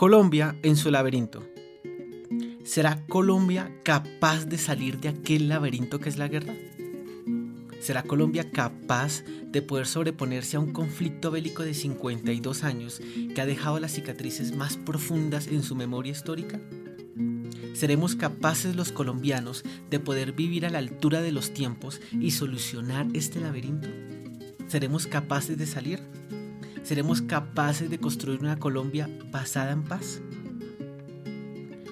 Colombia en su laberinto. ¿Será Colombia capaz de salir de aquel laberinto que es la guerra? ¿Será Colombia capaz de poder sobreponerse a un conflicto bélico de 52 años que ha dejado las cicatrices más profundas en su memoria histórica? ¿Seremos capaces los colombianos de poder vivir a la altura de los tiempos y solucionar este laberinto? ¿Seremos capaces de salir? ¿Seremos capaces de construir una Colombia basada en paz?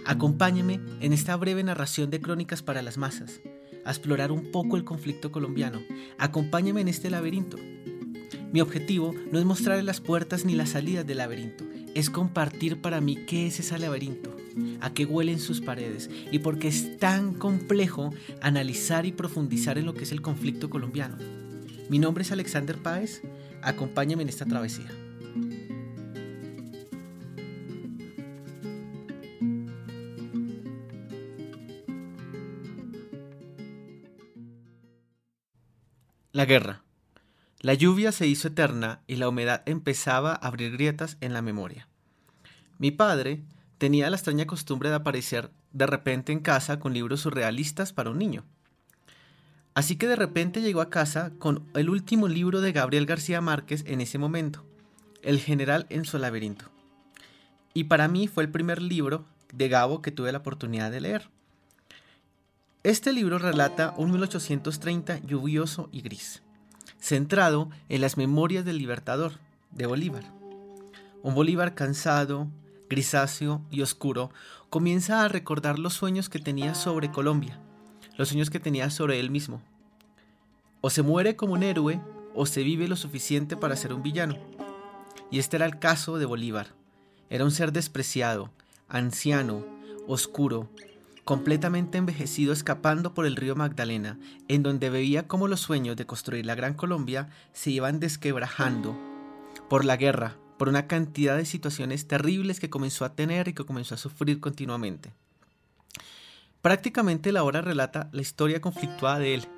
Acompáñeme en esta breve narración de Crónicas para las Masas a explorar un poco el conflicto colombiano. Acompáñame en este laberinto. Mi objetivo no es mostrarle las puertas ni las salidas del laberinto, es compartir para mí qué es ese laberinto, a qué huelen sus paredes y por qué es tan complejo analizar y profundizar en lo que es el conflicto colombiano. Mi nombre es Alexander Páez, acompáñame en esta travesía. La guerra. La lluvia se hizo eterna y la humedad empezaba a abrir grietas en la memoria. Mi padre tenía la extraña costumbre de aparecer de repente en casa con libros surrealistas para un niño. Así que de repente llegó a casa con el último libro de Gabriel García Márquez en ese momento, El general en su laberinto. Y para mí fue el primer libro de Gabo que tuve la oportunidad de leer. Este libro relata un 1830 lluvioso y gris, centrado en las memorias del libertador, de Bolívar. Un Bolívar cansado, grisáceo y oscuro, comienza a recordar los sueños que tenía sobre Colombia, los sueños que tenía sobre él mismo. O se muere como un héroe, o se vive lo suficiente para ser un villano. Y este era el caso de Bolívar. Era un ser despreciado, anciano, oscuro, completamente envejecido escapando por el río Magdalena, en donde veía cómo los sueños de construir la Gran Colombia se iban desquebrajando por la guerra, por una cantidad de situaciones terribles que comenzó a tener y que comenzó a sufrir continuamente. Prácticamente la obra relata la historia conflictuada de él,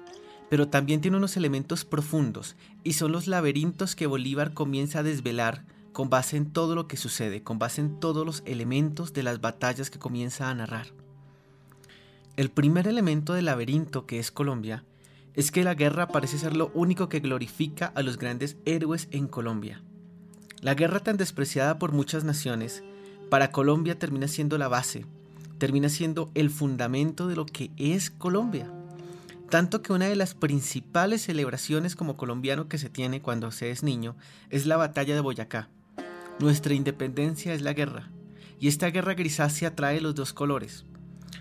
pero también tiene unos elementos profundos, y son los laberintos que Bolívar comienza a desvelar con base en todo lo que sucede, con base en todos los elementos de las batallas que comienza a narrar. El primer elemento del laberinto que es Colombia es que la guerra parece ser lo único que glorifica a los grandes héroes en Colombia. La guerra tan despreciada por muchas naciones, para Colombia termina siendo la base, termina siendo el fundamento de lo que es Colombia. Tanto que una de las principales celebraciones como colombiano que se tiene cuando se es niño es la batalla de Boyacá. Nuestra independencia es la guerra, y esta guerra grisácea trae los dos colores,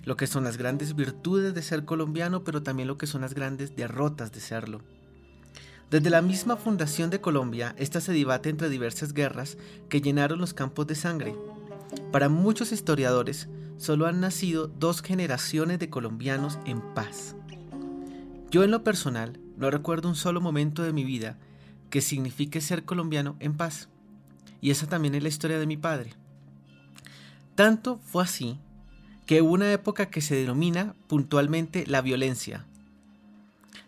lo que son las grandes virtudes de ser colombiano, pero también lo que son las grandes derrotas de serlo. Desde la misma fundación de Colombia, esta se debate entre diversas guerras que llenaron los campos de sangre. Para muchos historiadores, solo han nacido dos generaciones de colombianos en paz. Yo en lo personal no recuerdo un solo momento de mi vida que signifique ser colombiano en paz. Y esa también es la historia de mi padre. Tanto fue así que hubo una época que se denomina puntualmente la violencia.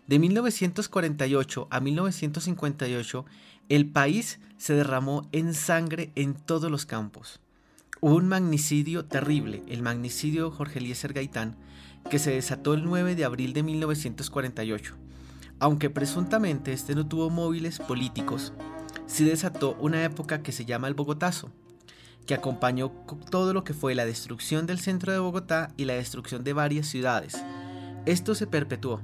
De 1948 a 1958, el país se derramó en sangre en todos los campos. Hubo un magnicidio terrible, el magnicidio Jorge Eliezer Gaitán, que se desató el 9 de abril de 1948. Aunque presuntamente este no tuvo móviles políticos, sí desató una época que se llama el Bogotazo, que acompañó todo lo que fue la destrucción del centro de Bogotá y la destrucción de varias ciudades. Esto se perpetuó,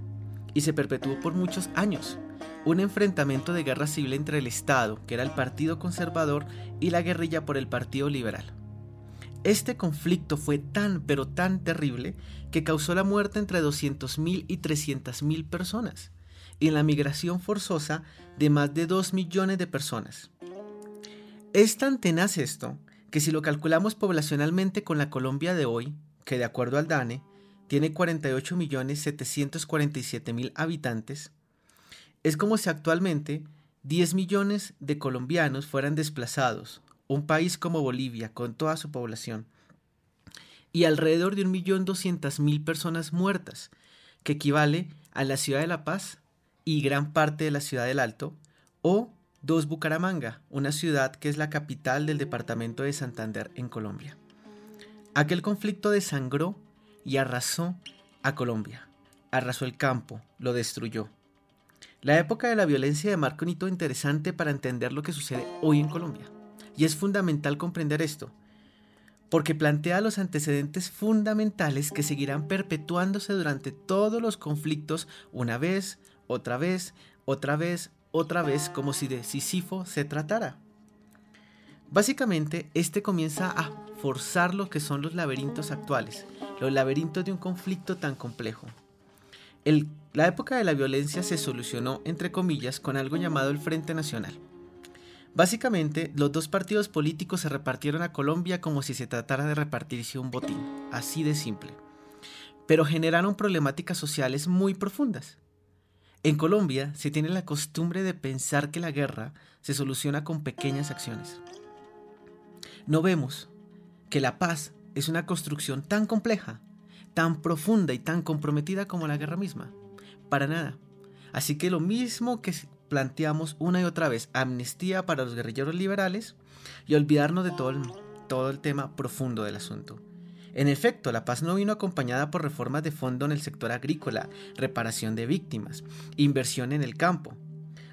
y se perpetuó por muchos años. Un enfrentamiento de guerra civil entre el Estado, que era el Partido Conservador, y la guerrilla por el Partido Liberal. Este conflicto fue tan pero tan terrible que causó la muerte entre 200.000 y 300.000 personas y la migración forzosa de más de 2 millones de personas. Es tan tenaz esto que si lo calculamos poblacionalmente con la Colombia de hoy, que de acuerdo al DANE tiene 48.747.000 habitantes, es como si actualmente 10 millones de colombianos fueran desplazados, un país como Bolivia con toda su población, y alrededor de 1.200.000 personas muertas, que equivale a la ciudad de La Paz y gran parte de la ciudad del Alto, o dos Bucaramanga, una ciudad que es la capital del departamento de Santander en Colombia. Aquel conflicto desangró y arrasó a Colombia, arrasó el campo, lo destruyó. La época de la violencia demarca un hito interesante para entender lo que sucede hoy en Colombia. Y es fundamental comprender esto, porque plantea los antecedentes fundamentales que seguirán perpetuándose durante todos los conflictos una vez, otra vez, otra vez, otra vez, como si de Sísifo se tratara. Básicamente, este comienza a forzar lo que son los laberintos actuales, los laberintos de un conflicto tan complejo. la época de la violencia se solucionó, entre comillas, con algo llamado el Frente Nacional Básicamente, los dos partidos políticos se repartieron a Colombia como si se tratara de repartirse un botín, así de simple. Pero generaron problemáticas sociales muy profundas. En Colombia se tiene la costumbre de pensar que la guerra se soluciona con pequeñas acciones. No vemos que la paz es una construcción tan compleja, tan profunda y tan comprometida como la guerra misma. Para nada. Así que lo mismo que planteamos una y otra vez amnistía para los guerrilleros liberales y olvidarnos de todo el, todo el tema profundo del asunto. En efecto, la paz no vino acompañada por reformas de fondo en el sector agrícola, reparación de víctimas, inversión en el campo.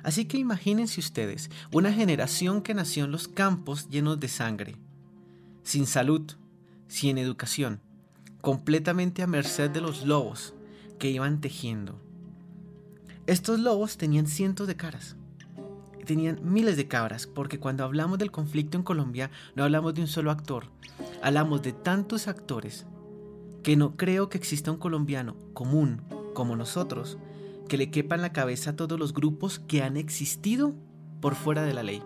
Así que imagínense ustedes una generación que nació en los campos llenos de sangre, sin salud, sin educación, completamente a merced de los lobos que iban tejiendo, estos lobos tenían cientos de caras, tenían miles de cabras, porque cuando hablamos del conflicto en Colombia no hablamos de un solo actor, hablamos de tantos actores que no creo que exista un colombiano común como nosotros que le quepa en la cabeza a todos los grupos que han existido por fuera de la ley,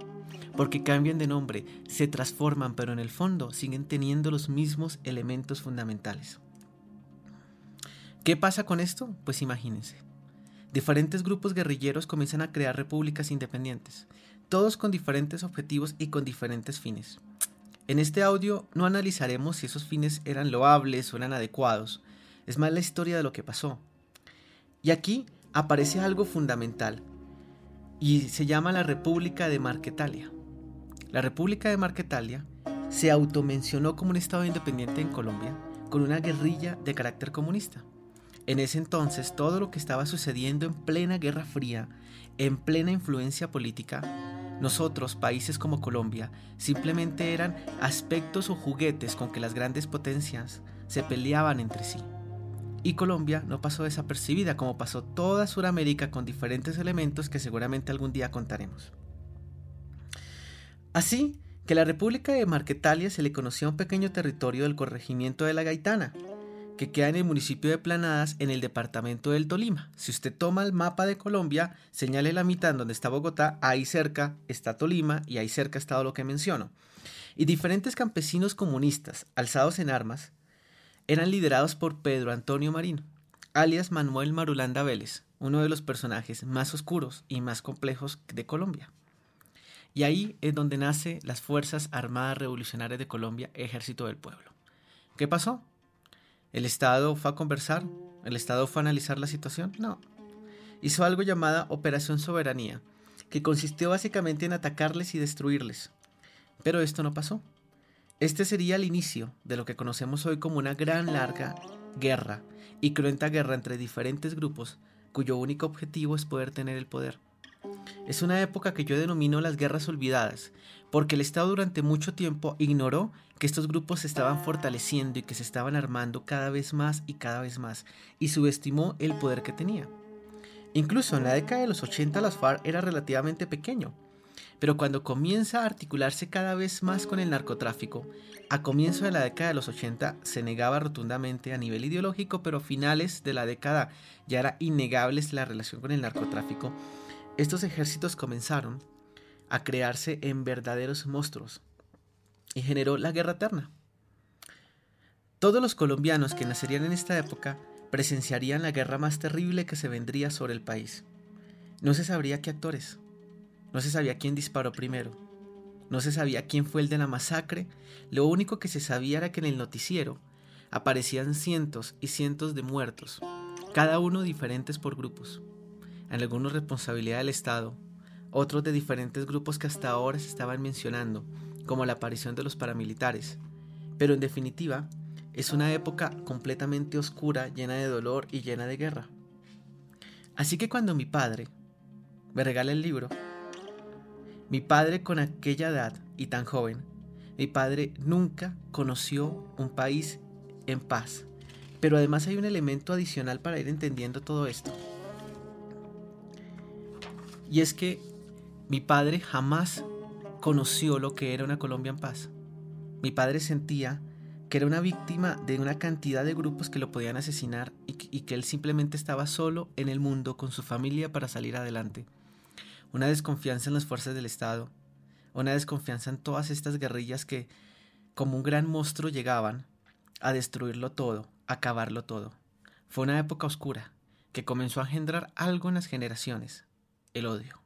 porque cambian de nombre, se transforman, pero en el fondo siguen teniendo los mismos elementos fundamentales. ¿Qué pasa con esto? Pues imagínense. Diferentes grupos guerrilleros comienzan a crear repúblicas independientes, todos con diferentes objetivos y con diferentes fines. En este audio no analizaremos si esos fines eran loables o eran adecuados, es más la historia de lo que pasó. Y aquí aparece algo fundamental, y se llama la República de Marquetalia. La República de Marquetalia se automencionó como un Estado independiente en Colombia, con una guerrilla de carácter comunista. En ese entonces, todo lo que estaba sucediendo en plena Guerra Fría, en plena influencia política, nosotros, países como Colombia, simplemente eran aspectos o juguetes con que las grandes potencias se peleaban entre sí. Y Colombia no pasó desapercibida como pasó toda Sudamérica con diferentes elementos que seguramente algún día contaremos. Así que la República de Marquetalia se le conocía un pequeño territorio del corregimiento de la Gaitana, que queda en el municipio de Planadas, en el departamento del Tolima. Si usted toma el mapa de Colombia, señale la mitad donde está Bogotá, ahí cerca está Tolima y ahí cerca está lo que menciono. Y diferentes campesinos comunistas, alzados en armas, eran liderados por Pedro Antonio Marín, alias Manuel Marulanda Vélez, uno de los personajes más oscuros y más complejos de Colombia. Y ahí es donde nace las Fuerzas Armadas Revolucionarias de Colombia, Ejército del Pueblo. ¿Qué pasó? ¿El Estado fue a conversar? ¿El Estado fue a analizar la situación? No. Hizo algo llamada Operación Soberanía, que consistió básicamente en atacarles y destruirles. Pero esto no pasó. Este sería el inicio de lo que conocemos hoy como una gran larga guerra y cruenta guerra entre diferentes grupos cuyo único objetivo es poder tener el poder. Es una época que yo denomino las guerras olvidadas, porque el Estado durante mucho tiempo ignoró que estos grupos se estaban fortaleciendo y que se estaban armando cada vez más y cada vez más, y subestimó el poder que tenía. Incluso en la década de los 80 las FARC era relativamente pequeño, pero cuando comienza a articularse cada vez más con el narcotráfico, a comienzo de la década de los 80 se negaba rotundamente a nivel ideológico, pero a finales de la década ya era innegable la relación con el narcotráfico, estos ejércitos comenzaron a crearse en verdaderos monstruos. y generó la Guerra Eterna. Todos los colombianos que nacerían en esta época presenciarían la guerra más terrible que se vendría sobre el país. No se sabría qué actores, no se sabía quién disparó primero, no se sabía quién fue el de la masacre, lo único que se sabía era que en el noticiero aparecían cientos y cientos de muertos, cada uno diferentes por grupos, en algunos responsabilidad del Estado, otros de diferentes grupos que hasta ahora se estaban mencionando, como la aparición de los paramilitares, pero en definitiva es una época completamente oscura, llena de dolor y llena de guerra. Así que cuando mi padre me regala el libro, mi padre con aquella edad y tan joven, mi padre nunca conoció un país en paz. Pero además hay un elemento adicional para ir entendiendo todo esto. Y es que mi padre jamás conoció lo que era una Colombia en paz. Mi padre sentía que era una víctima de una cantidad de grupos que lo podían asesinar y, que él simplemente estaba solo en el mundo con su familia para salir adelante. Una desconfianza en las fuerzas del Estado, una desconfianza en todas estas guerrillas que, como un gran monstruo, llegaban a destruirlo todo, a acabarlo todo. Fue una época oscura que comenzó a engendrar algo en las generaciones, el odio.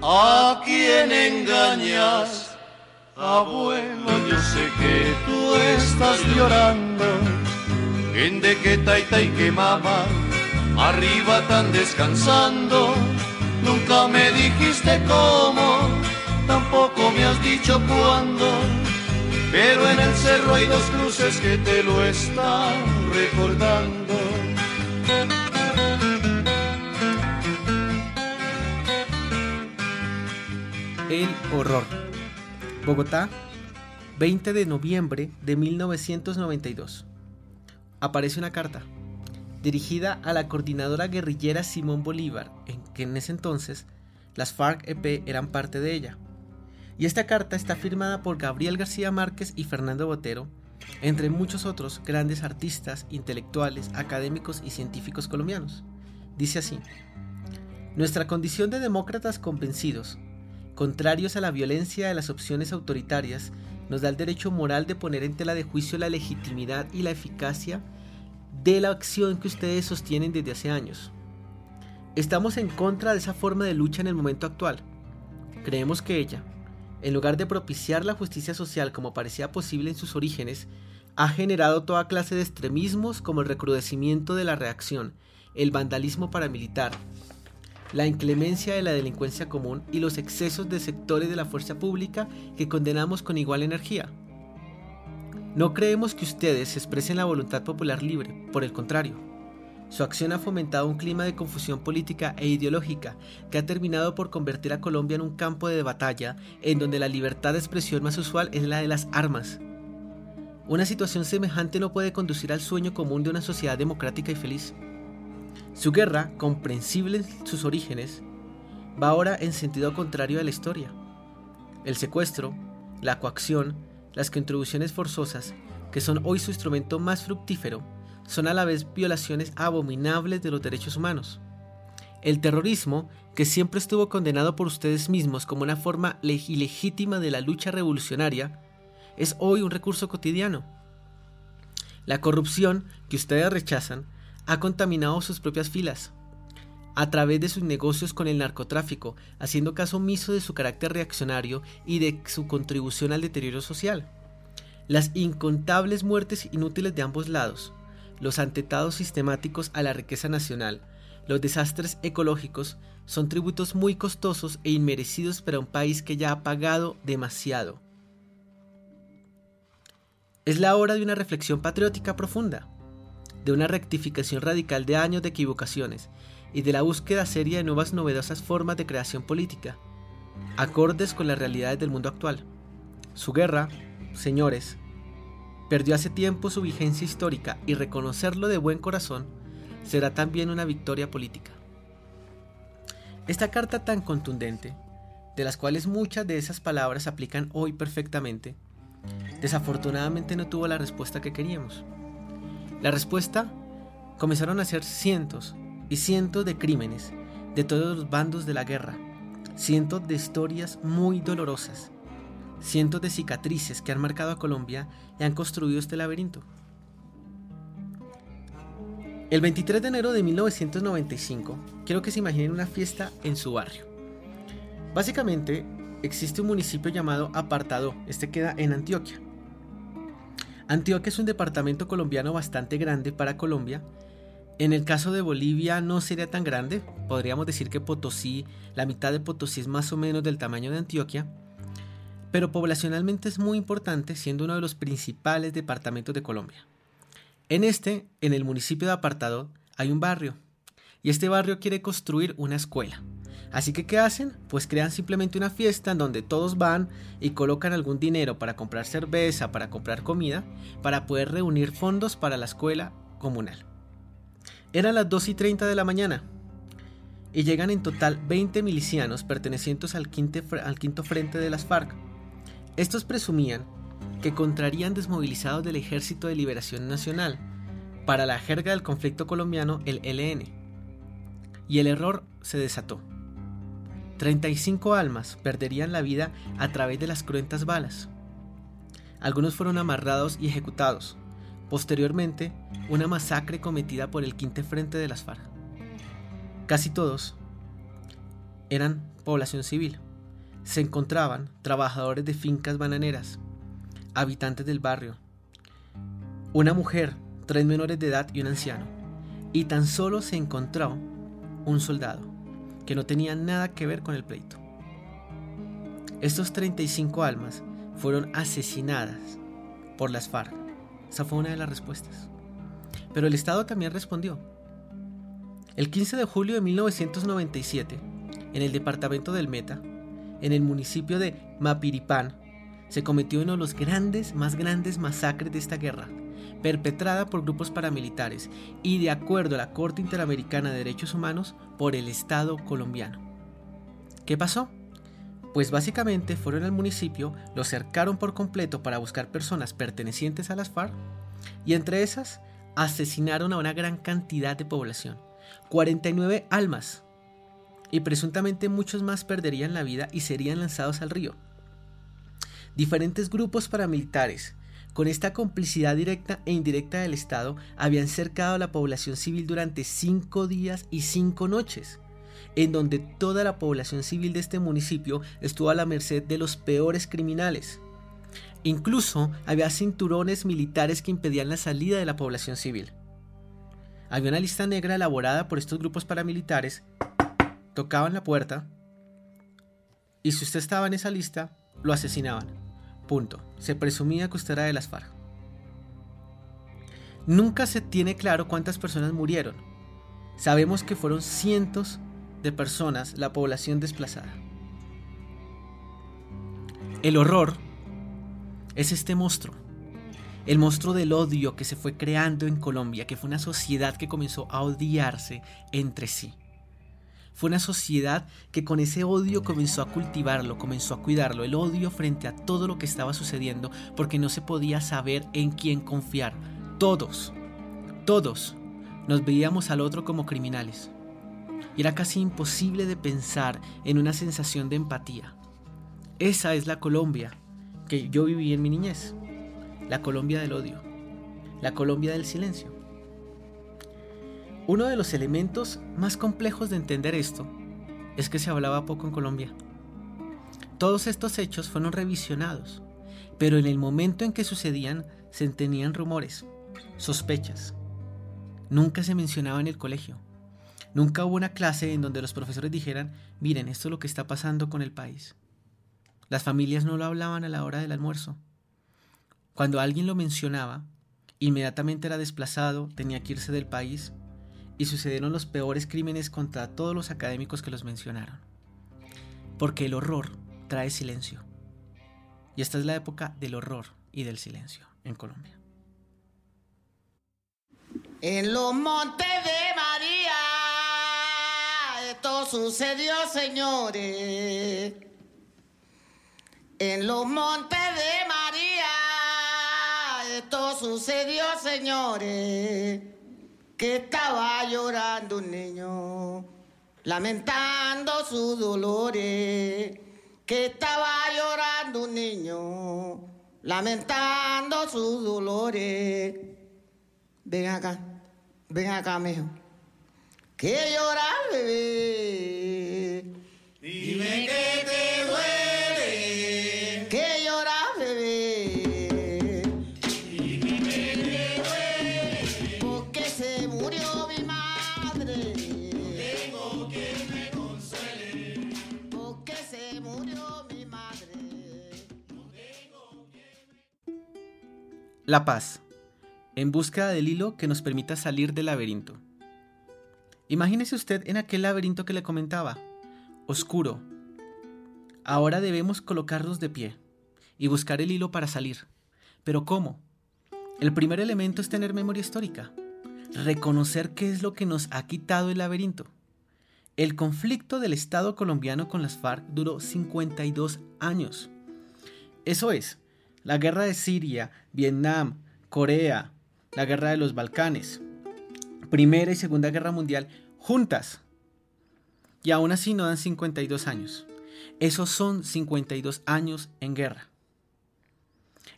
¿A quién engañas? Abuelo, yo sé que tú estás llorando. En de que taita y que mamá, arriba tan descansando. Nunca me dijiste cómo, tampoco me has dicho cuándo. Pero en el cerro hay dos cruces que te lo están recordando. El horror. Bogotá, 20 de noviembre de 1992. Aparece una carta dirigida a la coordinadora guerrillera Simón Bolívar, en que en ese entonces las FARC-EP eran parte de ella. Y esta carta está firmada por Gabriel García Márquez y Fernando Botero, entre muchos otros grandes artistas, intelectuales, académicos y científicos colombianos. Dice así, Nuestra condición de demócratas convencidos contrarios a la violencia de las opciones autoritarias, nos da el derecho moral de poner en tela de juicio la legitimidad y la eficacia de la acción que ustedes sostienen desde hace años. Estamos en contra de esa forma de lucha en el momento actual. Creemos que ella, en lugar de propiciar la justicia social como parecía posible en sus orígenes, ha generado toda clase de extremismos como el recrudecimiento de la reacción, el vandalismo paramilitar, la inclemencia de la delincuencia común y los excesos de sectores de la fuerza pública que condenamos con igual energía. No creemos que ustedes expresen la voluntad popular libre, por el contrario. Su acción ha fomentado un clima de confusión política e ideológica que ha terminado por convertir a Colombia en un campo de batalla en donde la libertad de expresión más usual es la de las armas. Una situación semejante no puede conducir al sueño común de una sociedad democrática y feliz. Su guerra, comprensible en sus orígenes, va ahora en sentido contrario a la historia. El secuestro, la coacción, las contribuciones forzosas, que son hoy su instrumento más fructífero, son a la vez violaciones abominables de los derechos humanos. El terrorismo, que siempre estuvo condenado por ustedes mismos como una forma ilegítima de la lucha revolucionaria, es hoy un recurso cotidiano. La corrupción, que ustedes rechazan, ha contaminado sus propias filas a través de sus negocios con el narcotráfico, haciendo caso omiso de su carácter reaccionario y de su contribución al deterioro social. Las incontables muertes inútiles de ambos lados, los atentados sistemáticos a la riqueza nacional, los desastres ecológicos son tributos muy costosos e inmerecidos para un país que ya ha pagado demasiado. Es la hora de una reflexión patriótica profunda de una rectificación radical de años de equivocaciones y de la búsqueda seria de nuevas novedosas formas de creación política, acordes con las realidades del mundo actual. Su guerra, señores, perdió hace tiempo su vigencia histórica y reconocerlo de buen corazón será también una victoria política. Esta carta tan contundente, de las cuales muchas de esas palabras aplican hoy perfectamente, desafortunadamente no tuvo la respuesta que queríamos. La respuesta comenzaron a ser cientos y cientos de crímenes de todos los bandos de la guerra, cientos de historias muy dolorosas, cientos de cicatrices que han marcado a Colombia y han construido este laberinto. El 23 de enero de 1995, quiero que se imaginen una fiesta en su barrio. Básicamente, existe un municipio llamado Apartado, este queda en Antioquia. Antioquia es un departamento colombiano bastante grande para Colombia. En el caso de Bolivia no sería tan grande, podríamos decir que Potosí, la mitad de Potosí es más o menos del tamaño de Antioquia, pero poblacionalmente es muy importante siendo uno de los principales departamentos de Colombia. En este, en el municipio de Apartado, hay un barrio, y este barrio quiere construir una escuela. Así que, ¿qué hacen? Pues crean simplemente una fiesta en donde todos van y colocan algún dinero para comprar cerveza, para comprar comida, para poder reunir fondos para la escuela comunal. Eran las 2 y 30 de la mañana y llegan en total 20 milicianos pertenecientes al, al quinto frente de las FARC. Estos presumían que contrarían desmovilizados del Ejército de Liberación Nacional, para la jerga del conflicto colombiano el LN. Y el error se desató. 35 almas perderían la vida a través de las cruentas balas. Algunos fueron amarrados y ejecutados. Posteriormente, una masacre cometida por el quinto frente de las FARC. Casi todos eran población civil. Se encontraban trabajadores de fincas bananeras, habitantes del barrio, una mujer, tres menores de edad y un anciano, y tan solo se encontró un soldado, que no tenía nada que ver con el pleito. Estos 35 almas fueron asesinadas por las FARC. Esa fue una de las respuestas. Pero el Estado también respondió. El 15 de julio de 1997, en el departamento del Meta, en el municipio de Mapiripán, se cometió uno de los grandes, más grandes masacres de esta guerra, perpetrada por grupos paramilitares y de acuerdo a la Corte Interamericana de Derechos Humanos por el Estado colombiano. ¿Qué pasó? Pues básicamente fueron al municipio, lo cercaron por completo para buscar personas pertenecientes a las FARC y entre esas asesinaron a una gran cantidad de población, 49 almas, y presuntamente muchos más perderían la vida y serían lanzados al río. Diferentes grupos paramilitares, con esta complicidad directa e indirecta del Estado, habían cercado a la población civil durante cinco días y cinco noches, en donde toda la población civil de este municipio estuvo a la merced de los peores criminales. Incluso había cinturones militares que impedían la salida de la población civil. Había una lista negra elaborada por estos grupos paramilitares, tocaban la puerta, y si usted estaba en esa lista, lo asesinaban. Punto. Se presumía que usted era de las FARC. Nunca se tiene claro cuántas personas murieron. Sabemos que fueron cientos de personas la población desplazada. El horror es este monstruo. El monstruo del odio que se fue creando en Colombia, que fue una sociedad que comenzó a odiarse entre sí. Fue una sociedad que con ese odio comenzó a cultivarlo, comenzó a cuidarlo, el odio frente a todo lo que estaba sucediendo, porque no se podía saber en quién confiar. Todos, todos nos veíamos al otro como criminales. Y era casi imposible de pensar en una sensación de empatía. Esa es la Colombia que yo viví en mi niñez. La Colombia del odio. La Colombia del silencio. Uno de los elementos más complejos de entender esto es que se hablaba poco en Colombia. Todos estos hechos fueron revisionados, pero en el momento en que sucedían se tenían rumores, sospechas. Nunca se mencionaba en el colegio. Nunca hubo una clase en donde los profesores dijeran, miren, esto es lo que está pasando con el país. Las familias no lo hablaban a la hora del almuerzo. Cuando alguien lo mencionaba, inmediatamente era desplazado, tenía que irse del país y sucedieron los peores crímenes contra todos los académicos que los mencionaron. Porque el horror trae silencio. Y esta es la época del horror y del silencio. en Colombia. En los montes de María, esto sucedió, señores. En los montes de María, esto sucedió, señores. Que estaba llorando un niño, lamentando sus dolores. Que estaba llorando un niño, lamentando sus dolores. Ven acá. Ven acá, mijo. ¿Qué llora, bebé? La paz en búsqueda del hilo que nos permita salir del laberinto. Imagínese usted en aquel laberinto que le comentaba, oscuro. Ahora debemos colocarnos de pie y buscar el hilo para salir. Pero ¿cómo? El primer elemento es tener memoria histórica, reconocer qué es lo que nos ha quitado el laberinto. El conflicto del Estado colombiano con las FARC duró 52 años. Eso es, la guerra de Siria, Vietnam, Corea, la guerra de los Balcanes, Primera y Segunda Guerra Mundial juntas. Y aún así no dan 52 años. Esos son 52 años en guerra.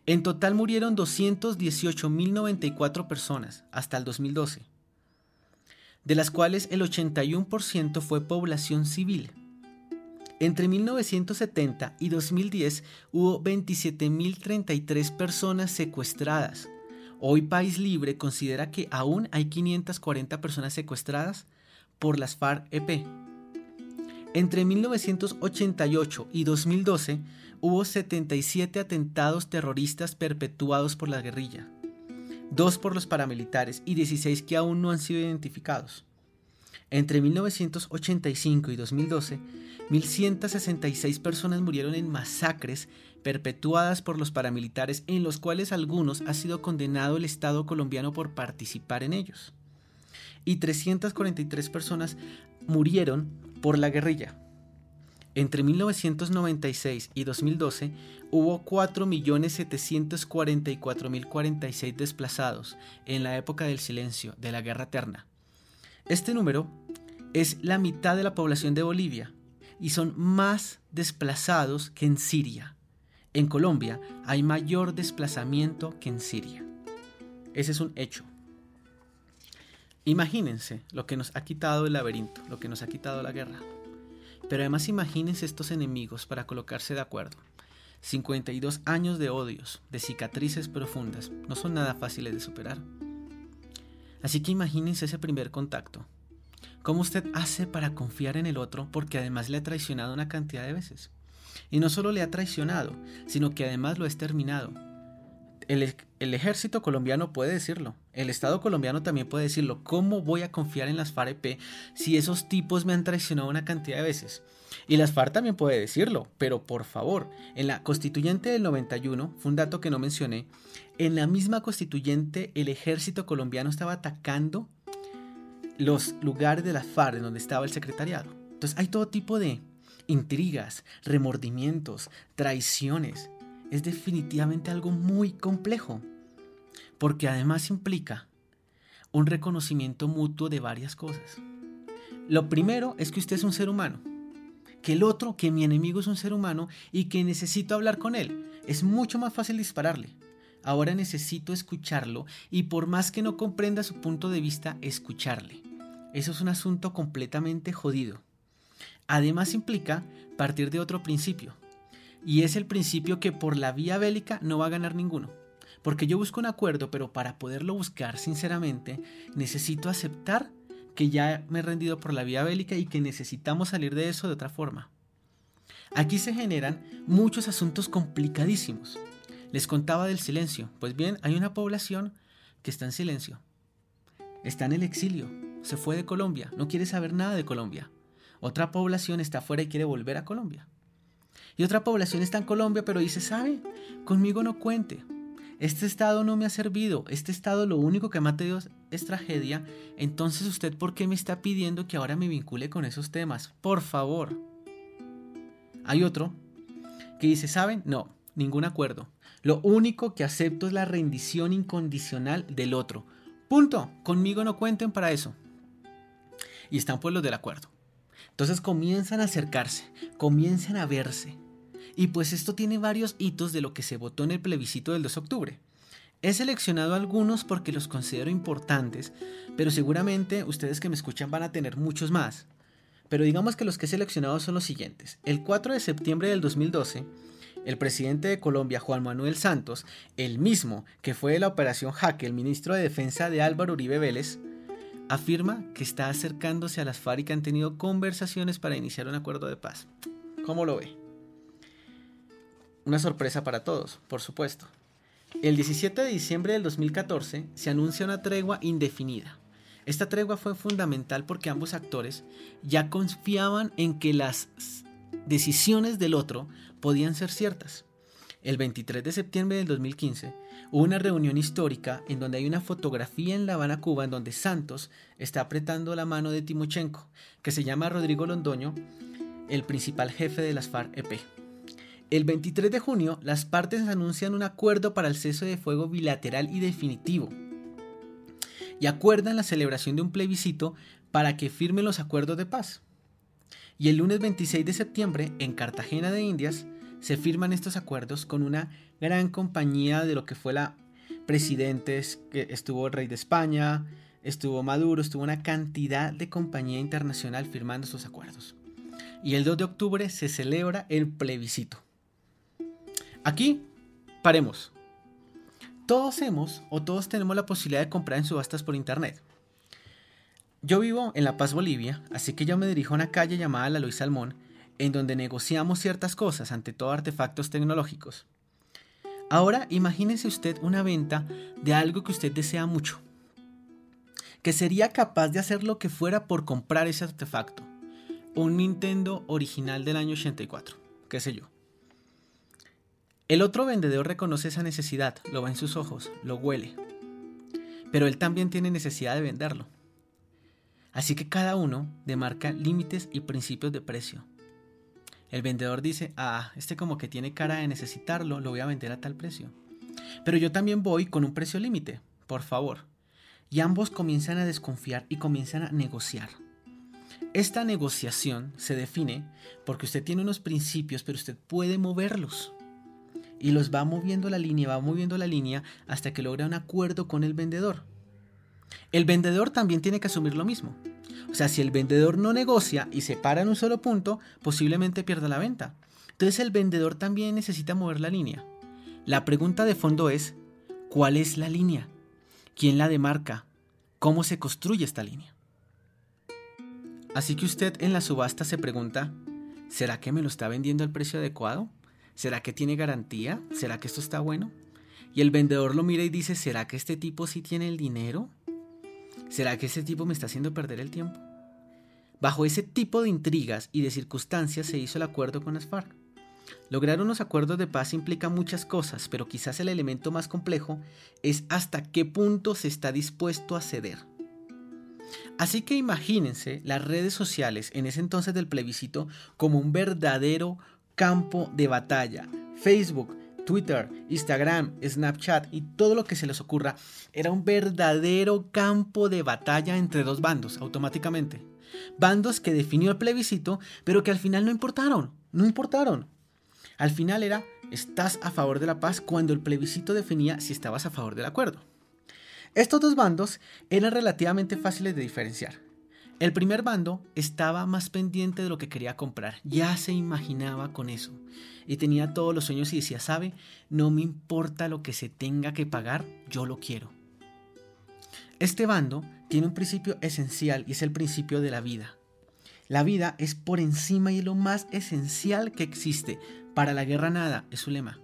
En total murieron 218.094 personas hasta el 2012, de las cuales el 81% fue población civil. Entre 1970 y 2010 hubo 27.033 personas secuestradas, Hoy País Libre considera que aún hay 540 personas secuestradas por las FARC-EP. Entre 1988 y 2012 hubo 77 atentados terroristas perpetuados por la guerrilla, dos por los paramilitares y 16 que aún no han sido identificados. Entre 1985 y 2012, 1.166 personas murieron en masacres perpetuadas por los paramilitares en los cuales algunos ha sido condenado el Estado colombiano por participar en ellos. Y 343 personas murieron por la guerrilla. Entre 1996 y 2012 hubo 4.744.046 desplazados en la época del silencio de la Guerra Eterna. Este número es la mitad de la población de Bolivia y son más desplazados que en Siria. En Colombia hay mayor desplazamiento que en Siria. Ese es un hecho. Imagínense lo que nos ha quitado el laberinto, lo que nos ha quitado la guerra. Pero además imagínense estos enemigos para colocarse de acuerdo. 52 años de odios, de cicatrices profundas, no son nada fáciles de superar. Así que imagínense ese primer contacto. ¿Cómo usted hace para confiar en el otro porque además le ha traicionado una cantidad de veces? Y no solo le ha traicionado, sino que además lo ha exterminado. El, ejército colombiano puede decirlo, el Estado colombiano también puede decirlo. ¿Cómo voy a confiar en las FARC si esos tipos me han traicionado una cantidad de veces? Y las FARC también puede decirlo, pero por favor, en la constituyente del 91, fue un dato que no mencioné, en la misma constituyente el ejército colombiano estaba atacando los lugares de las FARC en donde estaba el secretariado. Entonces hay todo tipo de intrigas, remordimientos, traiciones. Es definitivamente algo muy complejo, porque además implica un reconocimiento mutuo de varias cosas. Lo primero es que usted es un ser humano, que el otro, que mi enemigo es un ser humano y que necesito hablar con él. Es mucho más fácil dispararle. Ahora necesito escucharlo y por más que no comprenda su punto de vista, escucharle. Eso es un asunto completamente jodido. Además implica partir de otro principio, y es el principio que por la vía bélica no va a ganar ninguno. Porque yo busco un acuerdo, pero para poderlo buscar sinceramente, necesito aceptar que ya me he rendido por la vía bélica y que necesitamos salir de eso de otra forma. Aquí se generan muchos asuntos complicadísimos. Les contaba del silencio. Pues bien, hay una población que está en silencio. Está en el exilio. Se fue de Colombia. No quiere saber nada de Colombia. Otra población está afuera y quiere volver a Colombia. Y otra población está en Colombia pero dice, ¿sabe? Conmigo no cuente. este Estado no me ha servido, este Estado lo único que me ha tenido es tragedia, entonces usted ¿por qué me está pidiendo que ahora me vincule con esos temas? Por favor. Hay otro que dice, ¿saben? No, ningún acuerdo. Lo único que acepto es la rendición incondicional del otro. Punto. Conmigo no cuenten para eso. Y están pues los del acuerdo. Entonces comienzan a acercarse, comienzan a verse. Y pues esto tiene varios hitos de lo que se votó en el plebiscito del 2 de octubre. He seleccionado algunos porque los considero importantes, pero seguramente ustedes que me escuchan van a tener muchos más. Pero digamos que los que he seleccionado son los siguientes. El 4 de septiembre del 2012, el presidente de Colombia, Juan Manuel Santos, el mismo que fue de la operación Jaque, el ministro de Defensa de Álvaro Uribe Vélez, afirma que está acercándose a las FARC y que han tenido conversaciones para iniciar un acuerdo de paz. ¿Cómo lo ve? Una sorpresa para todos, por supuesto. El 17 de diciembre del 2014 se anuncia una tregua indefinida. Esta tregua fue fundamental porque ambos actores ya confiaban en que las decisiones del otro podían ser ciertas. El 23 de septiembre del 2015 hubo una reunión histórica en donde hay una fotografía en La Habana, Cuba, en donde Santos está apretando la mano de Timochenko, que se llama Rodrigo Londoño, el principal jefe de las FARC-EP. El 23 de junio, las partes anuncian un acuerdo para el cese de fuego bilateral y definitivo y acuerdan la celebración de un plebiscito para que firmen los acuerdos de paz. Y el lunes 26 de septiembre, en Cartagena de Indias, se firman estos acuerdos con una gran compañía de lo que fue la presidentes, que estuvo el rey de España, estuvo Maduro, estuvo una cantidad de compañía internacional firmando estos acuerdos. Y el 2 de octubre se celebra el plebiscito. Aquí paremos. Todos hemos o todos tenemos la posibilidad de comprar en subastas por internet. Yo vivo en La Paz, Bolivia, así que yo me dirijo a una calle llamada La Luis Salmón, en donde negociamos ciertas cosas, ante todo artefactos tecnológicos. Ahora imagínese usted una venta de algo que usted desea mucho, que sería capaz de hacer lo que fuera por comprar ese artefacto. Un Nintendo original del año 84, qué sé yo. El otro vendedor reconoce esa necesidad, lo ve en sus ojos, lo huele. Pero él también tiene necesidad de venderlo. Así que cada uno demarca límites y principios de precio. El vendedor dice, ah, este como que tiene cara de necesitarlo, lo voy a vender a tal precio. Pero yo también voy con un precio límite, por favor. Y ambos comienzan a desconfiar y comienzan a negociar. Esta negociación se define porque usted tiene unos principios, pero usted puede moverlos. Y los va moviendo la línea, va moviendo la línea hasta que logra un acuerdo con el vendedor. El vendedor también tiene que asumir lo mismo. O sea, si el vendedor no negocia y se para en un solo punto, posiblemente pierda la venta. Entonces el vendedor también necesita mover la línea. La pregunta de fondo es, ¿cuál es la línea? ¿Quién la demarca? ¿Cómo se construye esta línea? Así que usted en la subasta se pregunta, ¿será que me lo está vendiendo al precio adecuado? ¿Será que tiene garantía? ¿Será que esto está bueno? Y el vendedor lo mira y dice, ¿será que este tipo sí tiene el dinero? ¿Será que ese tipo me está haciendo perder el tiempo? Bajo ese tipo de intrigas y de circunstancias se hizo el acuerdo con las. Lograr unos acuerdos de paz implica muchas cosas, pero quizás el elemento más complejo es hasta qué punto se está dispuesto a ceder. Así que imagínense las redes sociales en ese entonces del plebiscito como un verdadero campo de batalla. Facebook, Twitter, Instagram, Snapchat y todo lo que se les ocurra era un verdadero campo de batalla entre dos bandos automáticamente. Bandos que definió el plebiscito, pero que al final no importaron, no importaron. Al final era, estás a favor de la paz cuando el plebiscito definía si estabas a favor del acuerdo. Estos dos bandos eran relativamente fáciles de diferenciar. El primer bando estaba más pendiente de lo que quería comprar, ya se imaginaba con eso y tenía todos los sueños y decía, sabe, no me importa lo que se tenga que pagar, yo lo quiero. Este bando tiene un principio esencial y es el principio de la vida. La vida es por encima y lo más esencial que existe. Para la guerra nada, es su lema.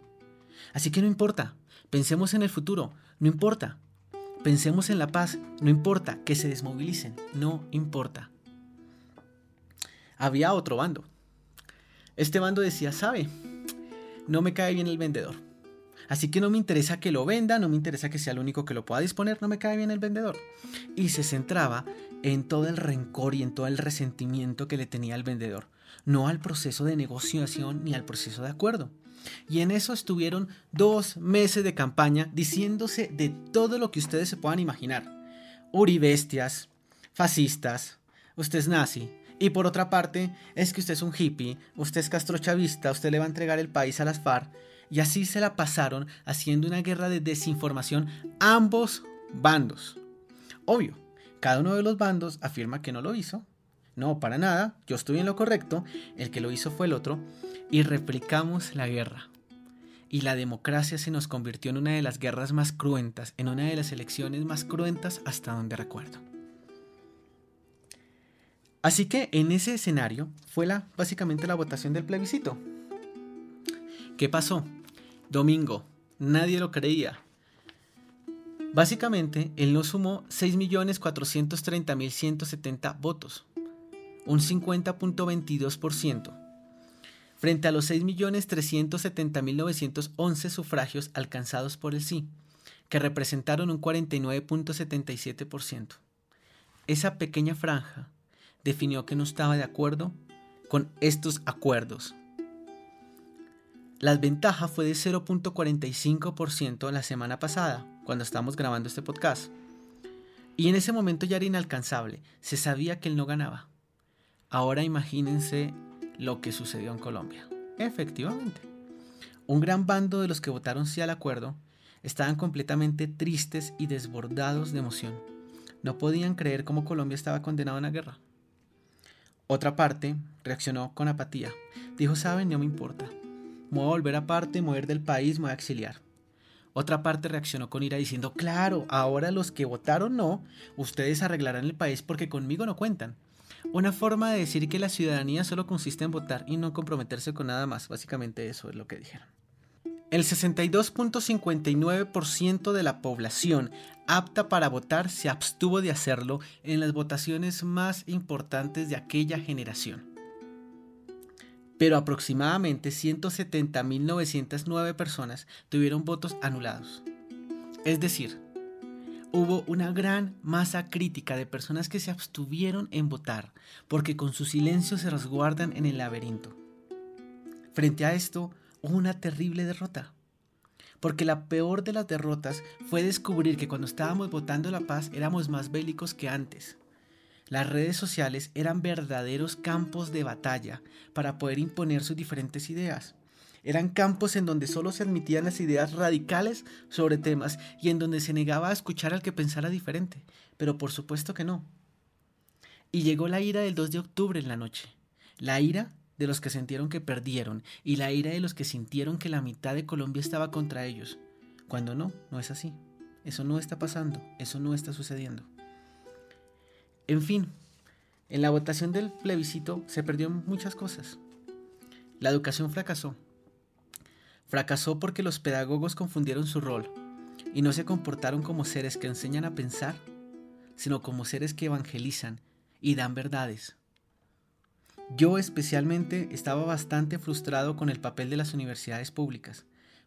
Así que no importa, pensemos en el futuro, no importa, Pensemos en la paz, no importa que se desmovilicen, no importa. Había otro bando. Este bando decía, sabe, no me cae bien el vendedor. Así que no me interesa que lo venda, no me interesa que sea el único que lo pueda disponer, no me cae bien el vendedor. Y se centraba en todo el rencor y en todo el resentimiento que le tenía al vendedor, no al proceso de negociación ni al proceso de acuerdo. Y en eso estuvieron dos meses de campaña diciéndose de todo lo que ustedes se puedan imaginar. Uribestias, fascistas, usted es nazi. Y por otra parte, es que usted es un hippie, usted es castrochavista, usted le va a entregar el país a las FARC. Y así se la pasaron haciendo una guerra de desinformación ambos bandos. Obvio, cada uno de los bandos afirma que no lo hizo. No, para nada, yo estoy en lo correcto, el que lo hizo fue el otro, y replicamos la guerra. Y la democracia se nos convirtió en una de las guerras más cruentas, en una de las elecciones más cruentas hasta donde recuerdo. Así que en ese escenario fue la, básicamente la votación del plebiscito. ¿Qué pasó? Domingo, nadie lo creía. Básicamente, él no sumó 6.430.170 votos, un 50.22%, frente a los 6.370.911 sufragios alcanzados por el sí, que representaron un 49.77%. Esa pequeña franja definió que no estaba de acuerdo con estos acuerdos la ventaja fue de 0.45% la semana pasada, cuando estábamos grabando este podcast. Y en ese momento ya era inalcanzable, se sabía que él no ganaba. Ahora imagínense lo que sucedió en Colombia. Efectivamente, un gran bando de los que votaron sí al acuerdo estaban completamente tristes y desbordados de emoción. No podían creer cómo Colombia estaba condenada a una guerra. Otra parte reaccionó con apatía. Dijo, saben, no me importa. Me voy a volver aparte, mover del país, me voy a exiliar. Otra parte reaccionó con ira diciendo, claro, ahora los que votaron no, ustedes arreglarán el país porque conmigo no cuentan. Una forma de decir que la ciudadanía solo consiste en votar y no comprometerse con nada más. Básicamente eso es lo que dijeron. El 62.59% de la población apta para votar se abstuvo de hacerlo en las votaciones más importantes de aquella generación pero aproximadamente 170.909 personas tuvieron votos anulados. Es decir, hubo una gran masa crítica de personas que se abstuvieron en votar porque con su silencio se resguardan en el laberinto. Frente a esto, hubo una terrible derrota. Porque la peor de las derrotas fue descubrir que cuando estábamos votando la paz éramos más bélicos que antes las redes sociales eran verdaderos campos de batalla para poder imponer sus diferentes ideas. Eran campos en donde solo se admitían las ideas radicales sobre temas y en donde se negaba a escuchar al que pensara diferente. Pero por supuesto que no. Y llegó la ira del 2 de octubre en la noche. La ira de los que sintieron que perdieron y la ira de los que sintieron que la mitad de Colombia estaba contra ellos. Cuando no, no es así. Eso no está pasando, eso no está sucediendo. En fin, en la votación del plebiscito se perdió muchas cosas. La educación fracasó. Fracasó porque los pedagogos confundieron su rol y no se comportaron como seres que enseñan a pensar, sino como seres que evangelizan y dan verdades. Yo especialmente estaba bastante frustrado con el papel de las universidades públicas,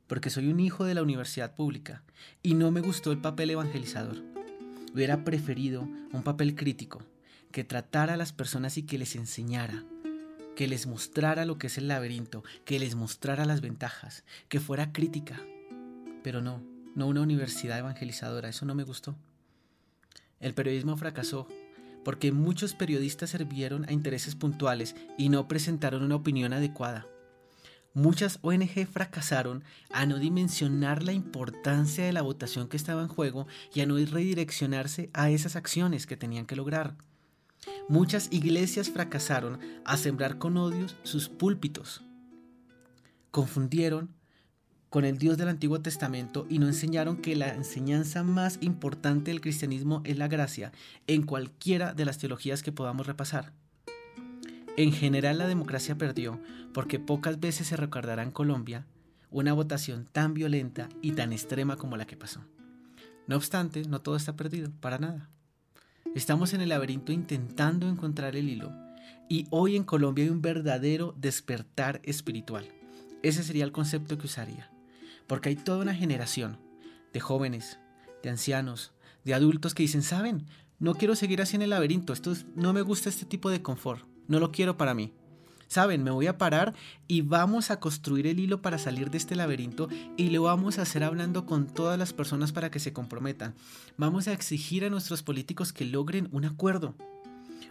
porque soy un hijo de la universidad pública y no me gustó el papel evangelizador. Hubiera preferido un papel crítico, que tratara a las personas y que les enseñara, que les mostrara lo que es el laberinto, que les mostrara las ventajas, que fuera crítica. Pero no, no una universidad evangelizadora, eso no me gustó. El periodismo fracasó porque muchos periodistas sirvieron a intereses puntuales y no presentaron una opinión adecuada. Muchas ONG fracasaron a no dimensionar la importancia de la votación que estaba en juego y a no redireccionarse a esas acciones que tenían que lograr. Muchas iglesias fracasaron a sembrar con odios sus púlpitos. Confundieron con el Dios del Antiguo Testamento y no enseñaron que la enseñanza más importante del cristianismo es la gracia en cualquiera de las teologías que podamos repasar. En general la democracia perdió porque pocas veces se recordará en Colombia una votación tan violenta y tan extrema como la que pasó. No obstante, no todo está perdido, para nada. Estamos en el laberinto intentando encontrar el hilo y hoy en Colombia hay un verdadero despertar espiritual. Ese sería el concepto que usaría. porque hay toda una generación de jóvenes, de ancianos, de adultos que dicen, saben, no quiero seguir así en el laberinto, esto no me gusta este tipo de confort, no lo quiero para mí. Saben, me voy a parar y vamos a construir el hilo para salir de este laberinto y lo vamos a hacer hablando con todas las personas para que se comprometan. Vamos a exigir a nuestros políticos que logren un acuerdo.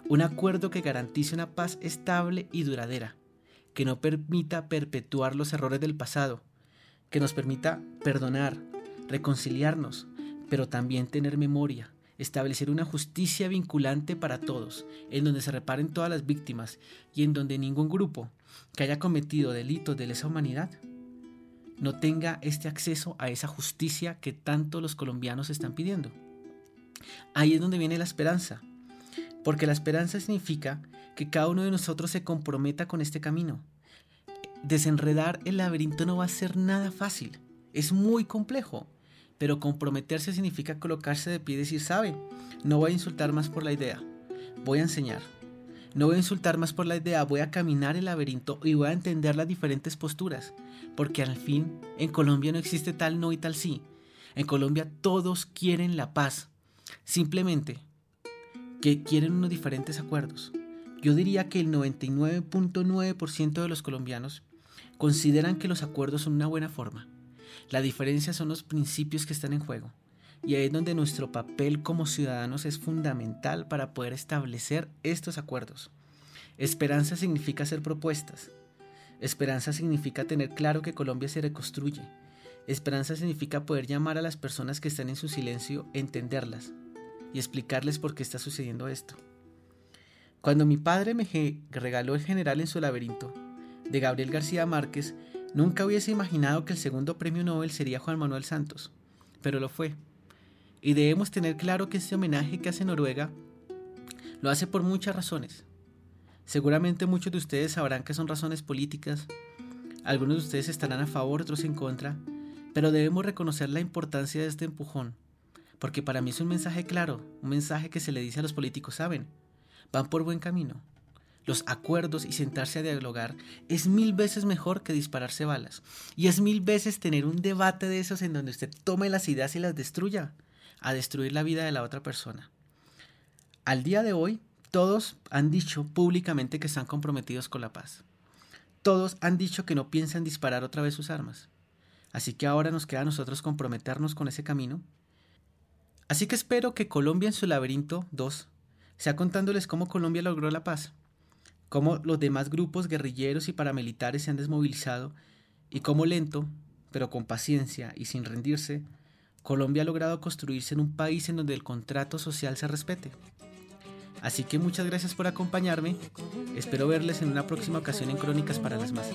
Un acuerdo que garantice una paz estable y duradera, que no permita perpetuar los errores del pasado, que nos permita perdonar, reconciliarnos, pero también tener memoria, establecer una justicia vinculante para todos, en donde se reparen todas las víctimas y en donde ningún grupo que haya cometido delitos de lesa humanidad no tenga este acceso a esa justicia que tanto los colombianos están pidiendo. Ahí es donde viene la esperanza, porque la esperanza significa que cada uno de nosotros se comprometa con este camino. Desenredar el laberinto no va a ser nada fácil, es muy complejo, pero comprometerse significa colocarse de pie y decir, sabe, no voy a insultar más por la idea, voy a enseñar. No voy a insultar más por la idea, voy a caminar el laberinto y voy a entender las diferentes posturas, porque al fin en Colombia no existe tal no y tal sí. En Colombia todos quieren la paz, simplemente que quieren unos diferentes acuerdos. Yo diría que el 99.9% de los colombianos consideran que los acuerdos son una buena forma la diferencia son los principios que están en juego. Y ahí es donde nuestro papel como ciudadanos es fundamental para poder establecer estos acuerdos. Esperanza significa hacer propuestas. Esperanza significa tener claro que Colombia se reconstruye. Esperanza significa poder llamar a las personas que están en su silencio, entenderlas y explicarles por qué está sucediendo esto. Cuando mi padre me regaló El general en su laberinto, de Gabriel García Márquez, Nunca hubiese imaginado que el segundo premio Nobel sería Juan Manuel Santos, pero lo fue. Y debemos tener claro que este homenaje que hace Noruega lo hace por muchas razones. Seguramente muchos de ustedes sabrán que son razones políticas, algunos de ustedes estarán a favor, otros en contra, pero debemos reconocer la importancia de este empujón, porque para mí es un mensaje claro, un mensaje que se le dice a los políticos, saben, van por buen camino, los acuerdos y sentarse a dialogar es mil veces mejor que dispararse balas. Y es mil veces tener un debate de esos en donde usted tome las ideas y las destruya, a destruir la vida de la otra persona. Al día de hoy, todos han dicho públicamente que están comprometidos con la paz. Todos han dicho que no piensan disparar otra vez sus armas. Así que ahora nos queda a nosotros comprometernos con ese camino. Así que espero que Colombia en su laberinto 2 sea contándoles cómo Colombia logró la paz cómo los demás grupos guerrilleros y paramilitares se han desmovilizado y cómo lento, pero con paciencia y sin rendirse, Colombia ha logrado construirse en un país en donde el contrato social se respete. Así que muchas gracias por acompañarme, espero verles en una próxima ocasión en Crónicas para las Masas.